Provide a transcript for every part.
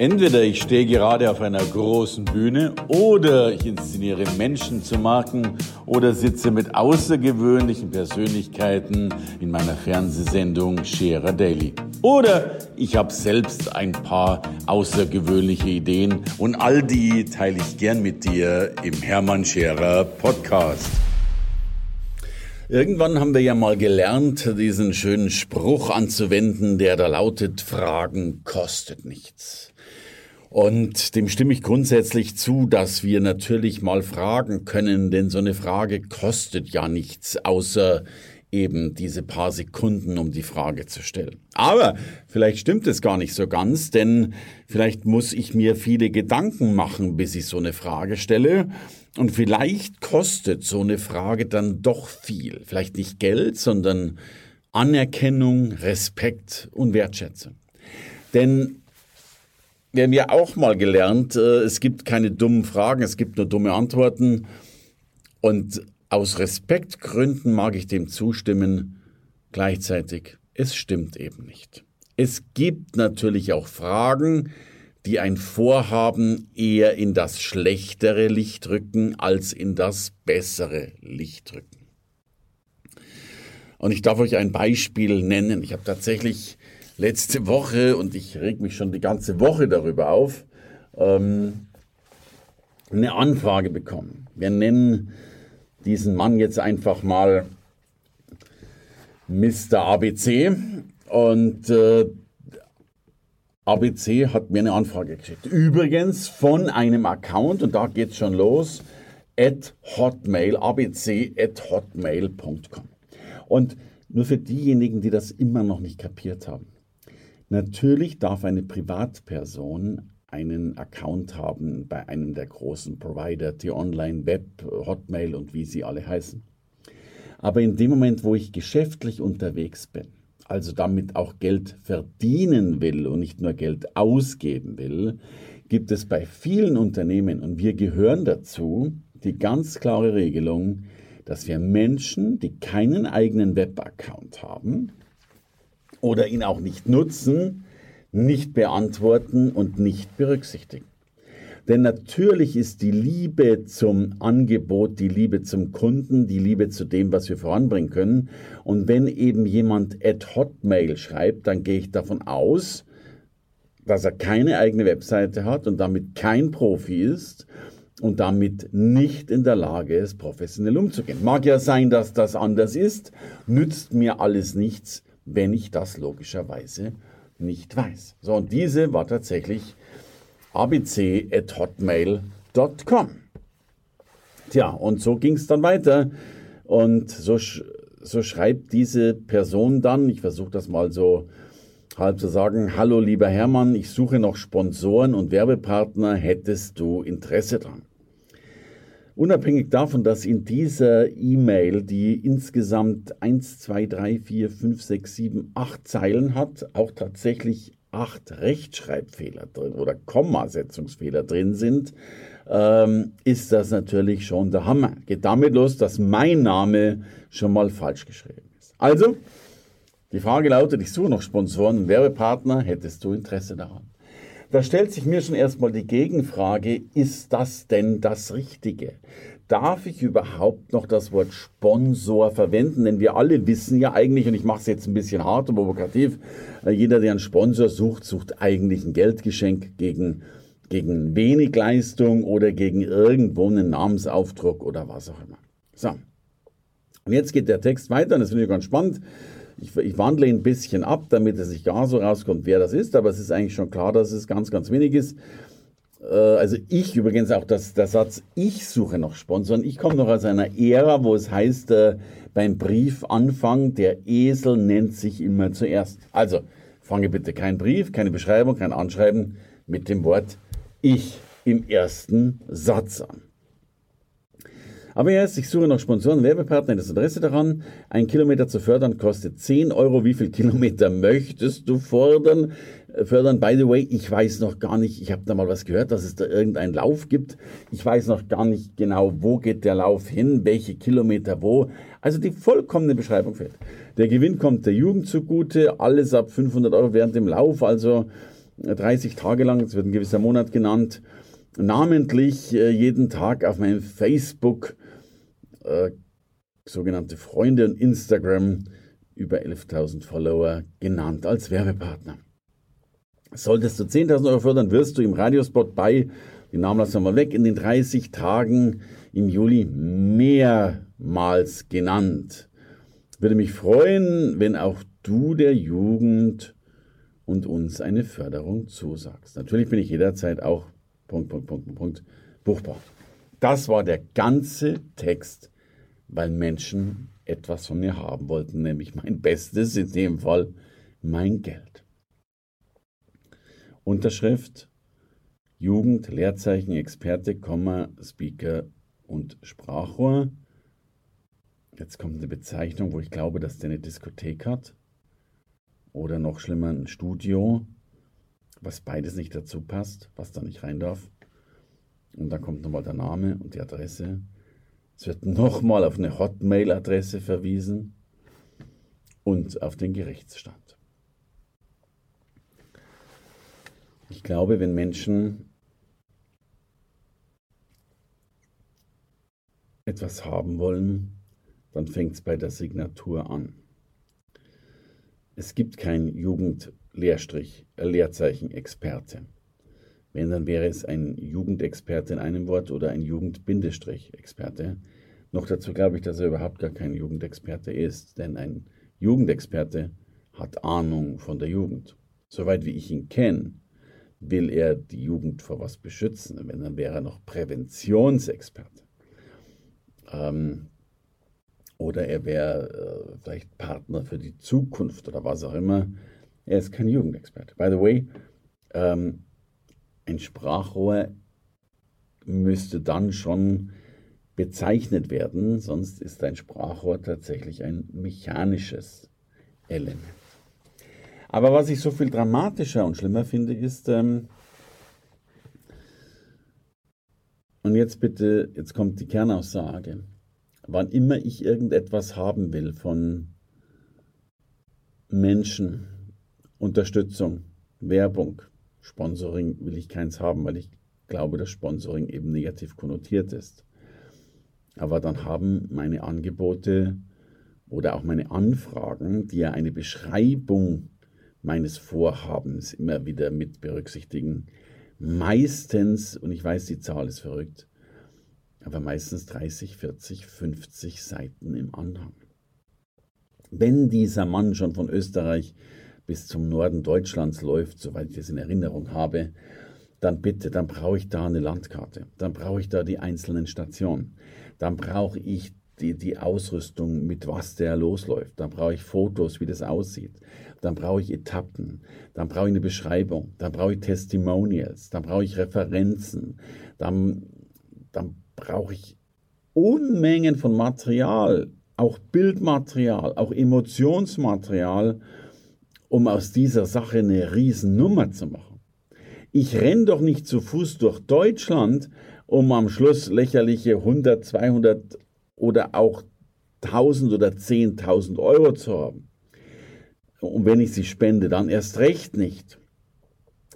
Entweder ich stehe gerade auf einer großen Bühne oder ich inszeniere Menschen zu Marken oder sitze mit außergewöhnlichen Persönlichkeiten in meiner Fernsehsendung Scherer Daily. Oder ich habe selbst ein paar außergewöhnliche Ideen und all die teile ich gern mit dir im Hermann Scherer Podcast. Irgendwann haben wir ja mal gelernt, diesen schönen Spruch anzuwenden, der da lautet, Fragen kostet nichts. Und dem stimme ich grundsätzlich zu, dass wir natürlich mal fragen können, denn so eine Frage kostet ja nichts, außer eben diese paar Sekunden, um die Frage zu stellen. Aber vielleicht stimmt es gar nicht so ganz, denn vielleicht muss ich mir viele Gedanken machen, bis ich so eine Frage stelle. Und vielleicht kostet so eine Frage dann doch viel. Vielleicht nicht Geld, sondern Anerkennung, Respekt und Wertschätzung. Denn wir haben ja auch mal gelernt, äh, es gibt keine dummen Fragen, es gibt nur dumme Antworten. Und aus Respektgründen mag ich dem zustimmen. Gleichzeitig, es stimmt eben nicht. Es gibt natürlich auch Fragen, die ein Vorhaben eher in das schlechtere Licht rücken als in das bessere Licht rücken. Und ich darf euch ein Beispiel nennen. Ich habe tatsächlich letzte Woche, und ich reg mich schon die ganze Woche darüber auf, ähm, eine Anfrage bekommen. Wir nennen diesen Mann jetzt einfach mal Mr. ABC und äh, ABC hat mir eine Anfrage geschickt. Übrigens von einem Account, und da geht es schon los, at hotmail, abc at hotmail.com. Und nur für diejenigen, die das immer noch nicht kapiert haben. Natürlich darf eine Privatperson einen Account haben bei einem der großen Provider, die Online, Web, Hotmail und wie sie alle heißen. Aber in dem Moment, wo ich geschäftlich unterwegs bin, also damit auch Geld verdienen will und nicht nur Geld ausgeben will, gibt es bei vielen Unternehmen, und wir gehören dazu, die ganz klare Regelung, dass wir Menschen, die keinen eigenen Webaccount haben, oder ihn auch nicht nutzen, nicht beantworten und nicht berücksichtigen. Denn natürlich ist die Liebe zum Angebot, die Liebe zum Kunden, die Liebe zu dem, was wir voranbringen können. Und wenn eben jemand at Hotmail schreibt, dann gehe ich davon aus, dass er keine eigene Webseite hat und damit kein Profi ist und damit nicht in der Lage ist, professionell umzugehen. Mag ja sein, dass das anders ist, nützt mir alles nichts, wenn ich das logischerweise nicht weiß. So, und diese war tatsächlich abc.hotmail.com. Tja, und so ging es dann weiter. Und so, so schreibt diese Person dann, ich versuche das mal so halb zu sagen, hallo lieber Hermann, ich suche noch Sponsoren und Werbepartner, hättest du Interesse dran? Unabhängig davon, dass in dieser E-Mail, die insgesamt 1, 2, 3, 4, 5, 6, 7, 8 Zeilen hat, auch tatsächlich acht Rechtschreibfehler drin oder Kommasetzungsfehler drin sind, ähm, ist das natürlich schon der Hammer. Geht damit los, dass mein Name schon mal falsch geschrieben ist. Also, die Frage lautet, ich suche noch Sponsoren und Werbepartner, hättest du Interesse daran? Da stellt sich mir schon erstmal die Gegenfrage, ist das denn das Richtige? Darf ich überhaupt noch das Wort Sponsor verwenden? Denn wir alle wissen ja eigentlich, und ich mache es jetzt ein bisschen hart und provokativ, äh, jeder, der einen Sponsor sucht, sucht eigentlich ein Geldgeschenk gegen, gegen wenig Leistung oder gegen irgendwo einen Namensaufdruck oder was auch immer. So. Und jetzt geht der Text weiter, und das finde ich ganz spannend. Ich, ich wandle ein bisschen ab, damit es nicht gar so rauskommt, wer das ist, aber es ist eigentlich schon klar, dass es ganz, ganz wenig ist. Äh, also ich übrigens auch das, der Satz, ich suche noch Sponsoren. Ich komme noch aus einer Ära, wo es heißt, äh, beim Briefanfang, der Esel nennt sich immer zuerst. Also fange bitte keinen Brief, keine Beschreibung, kein Anschreiben mit dem Wort ich im ersten Satz an. Aber jetzt, ich suche noch Sponsoren, Werbepartner, das Interesse daran. Ein Kilometer zu fördern kostet 10 Euro. Wie viel Kilometer möchtest du fordern? Äh, fördern, by the way, ich weiß noch gar nicht, ich habe da mal was gehört, dass es da irgendeinen Lauf gibt. Ich weiß noch gar nicht genau, wo geht der Lauf hin, welche Kilometer wo. Also die vollkommene Beschreibung fehlt. Der Gewinn kommt der Jugend zugute, alles ab 500 Euro während dem Lauf, also 30 Tage lang, es wird ein gewisser Monat genannt, namentlich äh, jeden Tag auf meinem Facebook äh, sogenannte Freunde und Instagram über 11.000 Follower genannt als Werbepartner. Solltest du 10.000 Euro fördern, wirst du im Radiospot bei, den Namen lassen wir mal weg, in den 30 Tagen im Juli mehrmals genannt. Würde mich freuen, wenn auch du der Jugend und uns eine Förderung zusagst. Natürlich bin ich jederzeit auch Punkt, Punkt, Punkt, Punkt, buchbar. Das war der ganze Text, weil Menschen etwas von mir haben wollten, nämlich mein Bestes, in dem Fall mein Geld. Unterschrift Jugend, Leerzeichen, Experte, Komma, Speaker und Sprachrohr. Jetzt kommt eine Bezeichnung, wo ich glaube, dass der eine Diskothek hat. Oder noch schlimmer, ein Studio, was beides nicht dazu passt, was da nicht rein darf. Und dann kommt nochmal der Name und die Adresse. Es wird nochmal auf eine Hotmail-Adresse verwiesen und auf den Gerichtsstand. Ich glaube, wenn Menschen etwas haben wollen, dann fängt es bei der Signatur an. Es gibt kein Jugendlehrstrich, äh, Leerzeichen Experte. Wenn, dann wäre es ein Jugendexperte in einem Wort oder ein Jugendbindestrich-Experte. Noch dazu glaube ich, dass er überhaupt gar kein Jugendexperte ist, denn ein Jugendexperte hat Ahnung von der Jugend. Soweit wie ich ihn kenne, will er die Jugend vor was beschützen. Wenn, dann wäre er noch Präventionsexperte. Ähm, oder er wäre äh, vielleicht Partner für die Zukunft oder was auch immer. Er ist kein Jugendexperte. By the way, ähm, ein Sprachrohr müsste dann schon bezeichnet werden, sonst ist ein Sprachrohr tatsächlich ein mechanisches Element. Aber was ich so viel dramatischer und schlimmer finde, ist, ähm, und jetzt bitte, jetzt kommt die Kernaussage wann immer ich irgendetwas haben will von Menschen, Unterstützung, Werbung, Sponsoring will ich keins haben, weil ich glaube, dass Sponsoring eben negativ konnotiert ist. Aber dann haben meine Angebote oder auch meine Anfragen, die ja eine Beschreibung meines Vorhabens immer wieder mit berücksichtigen, meistens, und ich weiß, die Zahl ist verrückt, aber meistens 30, 40, 50 Seiten im Anhang. Wenn dieser Mann schon von Österreich bis zum Norden Deutschlands läuft, soweit ich es in Erinnerung habe, dann bitte, dann brauche ich da eine Landkarte, dann brauche ich da die einzelnen Stationen, dann brauche ich die, die Ausrüstung, mit was der losläuft, dann brauche ich Fotos, wie das aussieht, dann brauche ich Etappen, dann brauche ich eine Beschreibung, dann brauche ich Testimonials, dann brauche ich Referenzen, dann, dann brauche ich Unmengen von Material, auch Bildmaterial, auch Emotionsmaterial, um aus dieser Sache eine Riesennummer zu machen. Ich renne doch nicht zu Fuß durch Deutschland, um am Schluss lächerliche 100, 200 oder auch 1000 oder 10.000 Euro zu haben. Und wenn ich sie spende, dann erst recht nicht.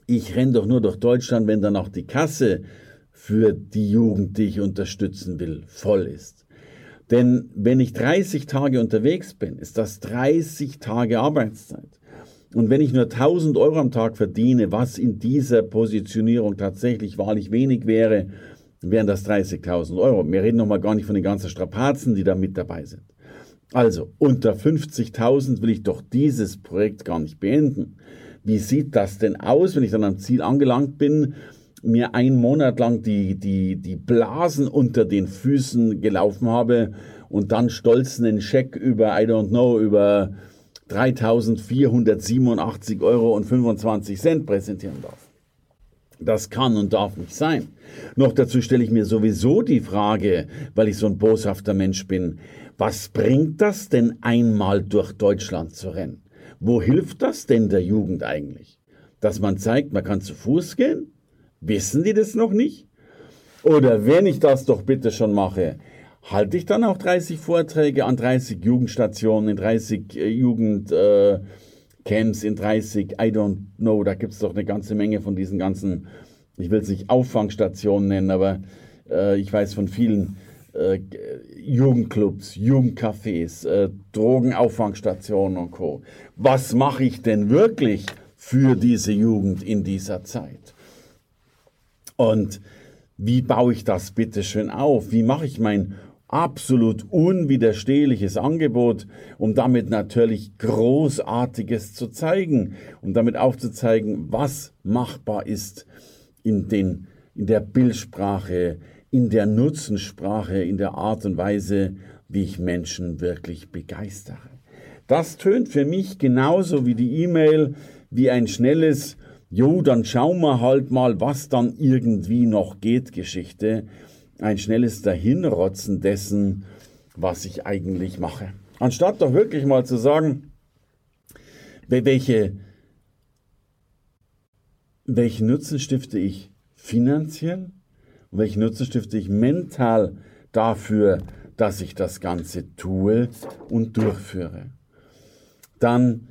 Ich renne doch nur durch Deutschland, wenn dann auch die Kasse für die Jugend, die ich unterstützen will, voll ist. Denn wenn ich 30 Tage unterwegs bin, ist das 30 Tage Arbeitszeit. Und wenn ich nur 1000 Euro am Tag verdiene, was in dieser Positionierung tatsächlich wahrlich wenig wäre, wären das 30.000 Euro. Wir reden noch mal gar nicht von den ganzen Strapazen, die da mit dabei sind. Also, unter 50.000 will ich doch dieses Projekt gar nicht beenden. Wie sieht das denn aus, wenn ich dann am Ziel angelangt bin mir einen Monat lang die, die, die Blasen unter den Füßen gelaufen habe und dann stolz einen Scheck über, I don't know, über 3.487 Euro und 25 Cent präsentieren darf. Das kann und darf nicht sein. Noch dazu stelle ich mir sowieso die Frage, weil ich so ein boshafter Mensch bin, was bringt das denn einmal durch Deutschland zu rennen? Wo hilft das denn der Jugend eigentlich? Dass man zeigt, man kann zu Fuß gehen, Wissen die das noch nicht? Oder wenn ich das doch bitte schon mache, halte ich dann auch 30 Vorträge an 30 Jugendstationen, in 30 äh, Jugendclubs Camps in 30, I don't know, da gibt es doch eine ganze Menge von diesen ganzen, ich will es nicht Auffangstationen nennen, aber äh, ich weiß von vielen äh, Jugendclubs, Jugendcafés, äh, Drogenauffangsstationen und Co. Was mache ich denn wirklich für diese Jugend in dieser Zeit? Und wie baue ich das bitte schön auf? Wie mache ich mein absolut unwiderstehliches Angebot, um damit natürlich Großartiges zu zeigen, um damit aufzuzeigen, was machbar ist in, den, in der Bildsprache, in der Nutzensprache, in der Art und Weise, wie ich Menschen wirklich begeistere. Das tönt für mich genauso wie die E-Mail, wie ein schnelles, jo, dann schauen wir halt mal, was dann irgendwie noch geht, Geschichte. Ein schnelles Dahinrotzen dessen, was ich eigentlich mache. Anstatt doch wirklich mal zu sagen, welche, welchen Nutzen stifte ich finanziell, und welchen Nutzen stifte ich mental dafür, dass ich das Ganze tue und durchführe. Dann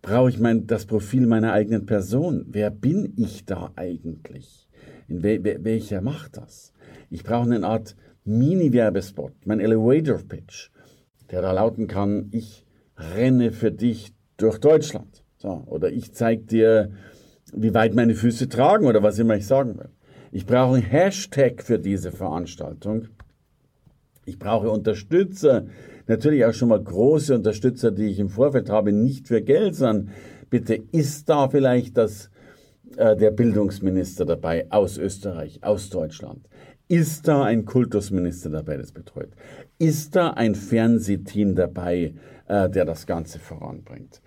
brauche ich mein, das Profil meiner eigenen Person. Wer bin ich da eigentlich? In wel, welcher macht das? Ich brauche eine Art Mini-Werbespot, mein Elevator-Pitch, der da lauten kann, ich renne für dich durch Deutschland. So, oder ich zeige dir, wie weit meine Füße tragen oder was immer ich sagen will. Ich brauche einen Hashtag für diese Veranstaltung. Ich brauche Unterstützer, natürlich auch schon mal große Unterstützer, die ich im Vorfeld habe, nicht für Geld, sondern bitte ist da vielleicht das, äh, der Bildungsminister dabei aus Österreich, aus Deutschland? Ist da ein Kultusminister dabei, das betreut? Ist da ein Fernsehteam dabei, äh, der das Ganze voranbringt?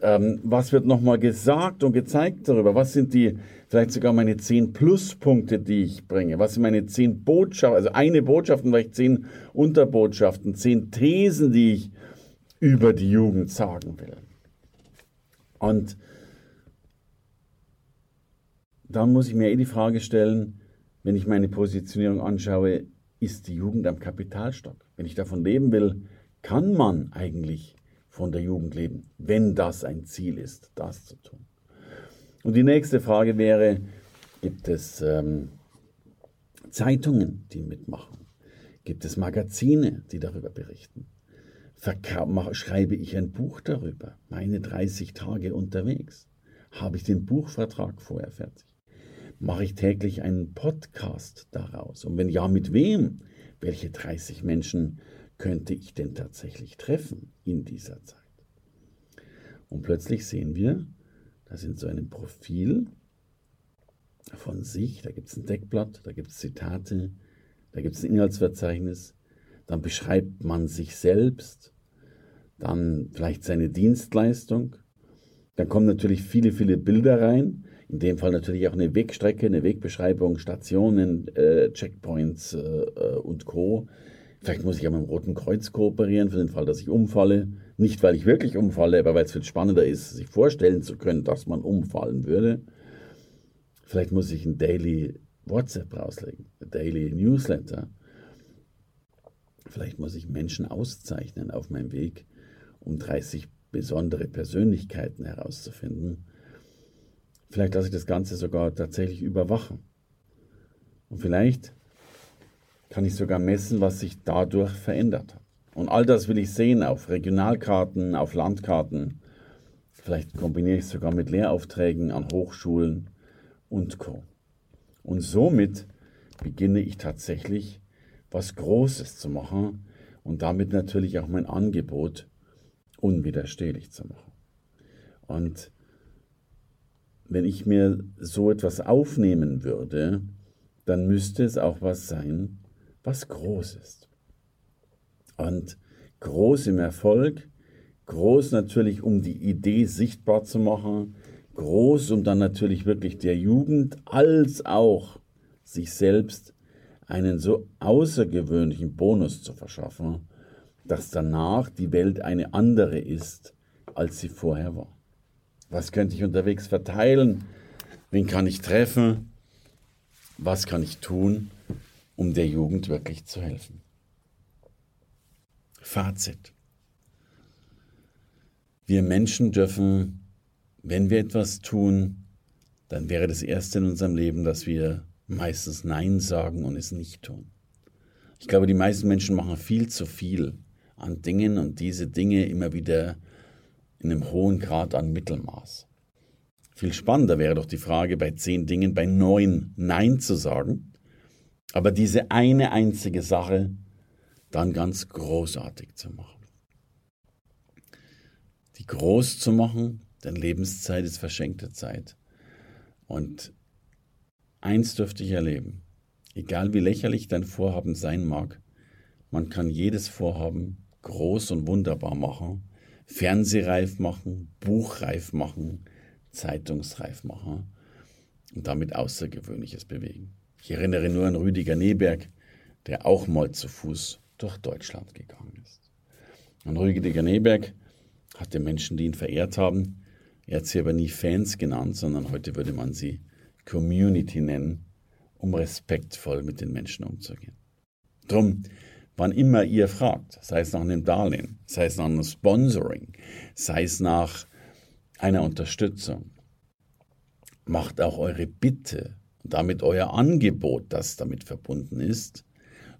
Ähm, was wird nochmal gesagt und gezeigt darüber? Was sind die, vielleicht sogar meine zehn Pluspunkte, die ich bringe? Was sind meine zehn Botschaften, also eine Botschaft und vielleicht zehn Unterbotschaften, zehn Thesen, die ich über die Jugend sagen will? Und dann muss ich mir eh die Frage stellen, wenn ich meine Positionierung anschaue, ist die Jugend am Kapitalstock? Wenn ich davon leben will, kann man eigentlich von der Jugend leben, wenn das ein Ziel ist, das zu tun. Und die nächste Frage wäre, gibt es ähm, Zeitungen, die mitmachen? Gibt es Magazine, die darüber berichten? Verka schreibe ich ein Buch darüber? Meine 30 Tage unterwegs? Habe ich den Buchvertrag vorher fertig? Mache ich täglich einen Podcast daraus? Und wenn ja, mit wem? Welche 30 Menschen könnte ich denn tatsächlich treffen in dieser Zeit? Und plötzlich sehen wir, dass in so einem Profil von sich, da gibt es ein Deckblatt, da gibt es Zitate, da gibt es ein Inhaltsverzeichnis, dann beschreibt man sich selbst, dann vielleicht seine Dienstleistung, dann kommen natürlich viele, viele Bilder rein, in dem Fall natürlich auch eine Wegstrecke, eine Wegbeschreibung, Stationen, äh, Checkpoints äh, äh und Co. Vielleicht muss ich ja mit dem Roten Kreuz kooperieren für den Fall, dass ich umfalle. Nicht, weil ich wirklich umfalle, aber weil es viel spannender ist, sich vorstellen zu können, dass man umfallen würde. Vielleicht muss ich ein Daily WhatsApp rauslegen, ein Daily Newsletter. Vielleicht muss ich Menschen auszeichnen auf meinem Weg, um 30 besondere Persönlichkeiten herauszufinden. Vielleicht lasse ich das Ganze sogar tatsächlich überwachen. Und vielleicht kann ich sogar messen, was sich dadurch verändert hat. Und all das will ich sehen auf Regionalkarten, auf Landkarten. Vielleicht kombiniere ich es sogar mit Lehraufträgen an Hochschulen und Co. Und somit beginne ich tatsächlich was Großes zu machen und damit natürlich auch mein Angebot unwiderstehlich zu machen. Und wenn ich mir so etwas aufnehmen würde, dann müsste es auch was sein, was groß ist. Und groß im Erfolg, groß natürlich, um die Idee sichtbar zu machen, groß, um dann natürlich wirklich der Jugend als auch sich selbst einen so außergewöhnlichen Bonus zu verschaffen, dass danach die Welt eine andere ist, als sie vorher war. Was könnte ich unterwegs verteilen? Wen kann ich treffen? Was kann ich tun? um der Jugend wirklich zu helfen. Fazit. Wir Menschen dürfen, wenn wir etwas tun, dann wäre das Erste in unserem Leben, dass wir meistens Nein sagen und es nicht tun. Ich glaube, die meisten Menschen machen viel zu viel an Dingen und diese Dinge immer wieder in einem hohen Grad an Mittelmaß. Viel spannender wäre doch die Frage, bei zehn Dingen bei neun Nein zu sagen, aber diese eine einzige Sache dann ganz großartig zu machen. Die groß zu machen, denn Lebenszeit ist verschenkte Zeit. Und eins dürfte ich erleben, egal wie lächerlich dein Vorhaben sein mag, man kann jedes Vorhaben groß und wunderbar machen, fernsehreif machen, buchreif machen, zeitungsreif machen und damit Außergewöhnliches bewegen. Ich erinnere nur an Rüdiger Neberg, der auch mal zu Fuß durch Deutschland gegangen ist. Und Rüdiger Neberg hatte Menschen, die ihn verehrt haben. Er hat sie aber nie Fans genannt, sondern heute würde man sie Community nennen, um respektvoll mit den Menschen umzugehen. Drum, wann immer ihr fragt, sei es nach einem Darlehen, sei es nach einem Sponsoring, sei es nach einer Unterstützung. Macht auch eure Bitte und damit euer Angebot, das damit verbunden ist,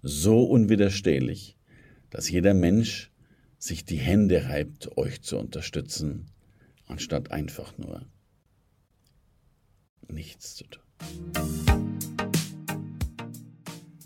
so unwiderstehlich, dass jeder Mensch sich die Hände reibt, euch zu unterstützen, anstatt einfach nur nichts zu tun.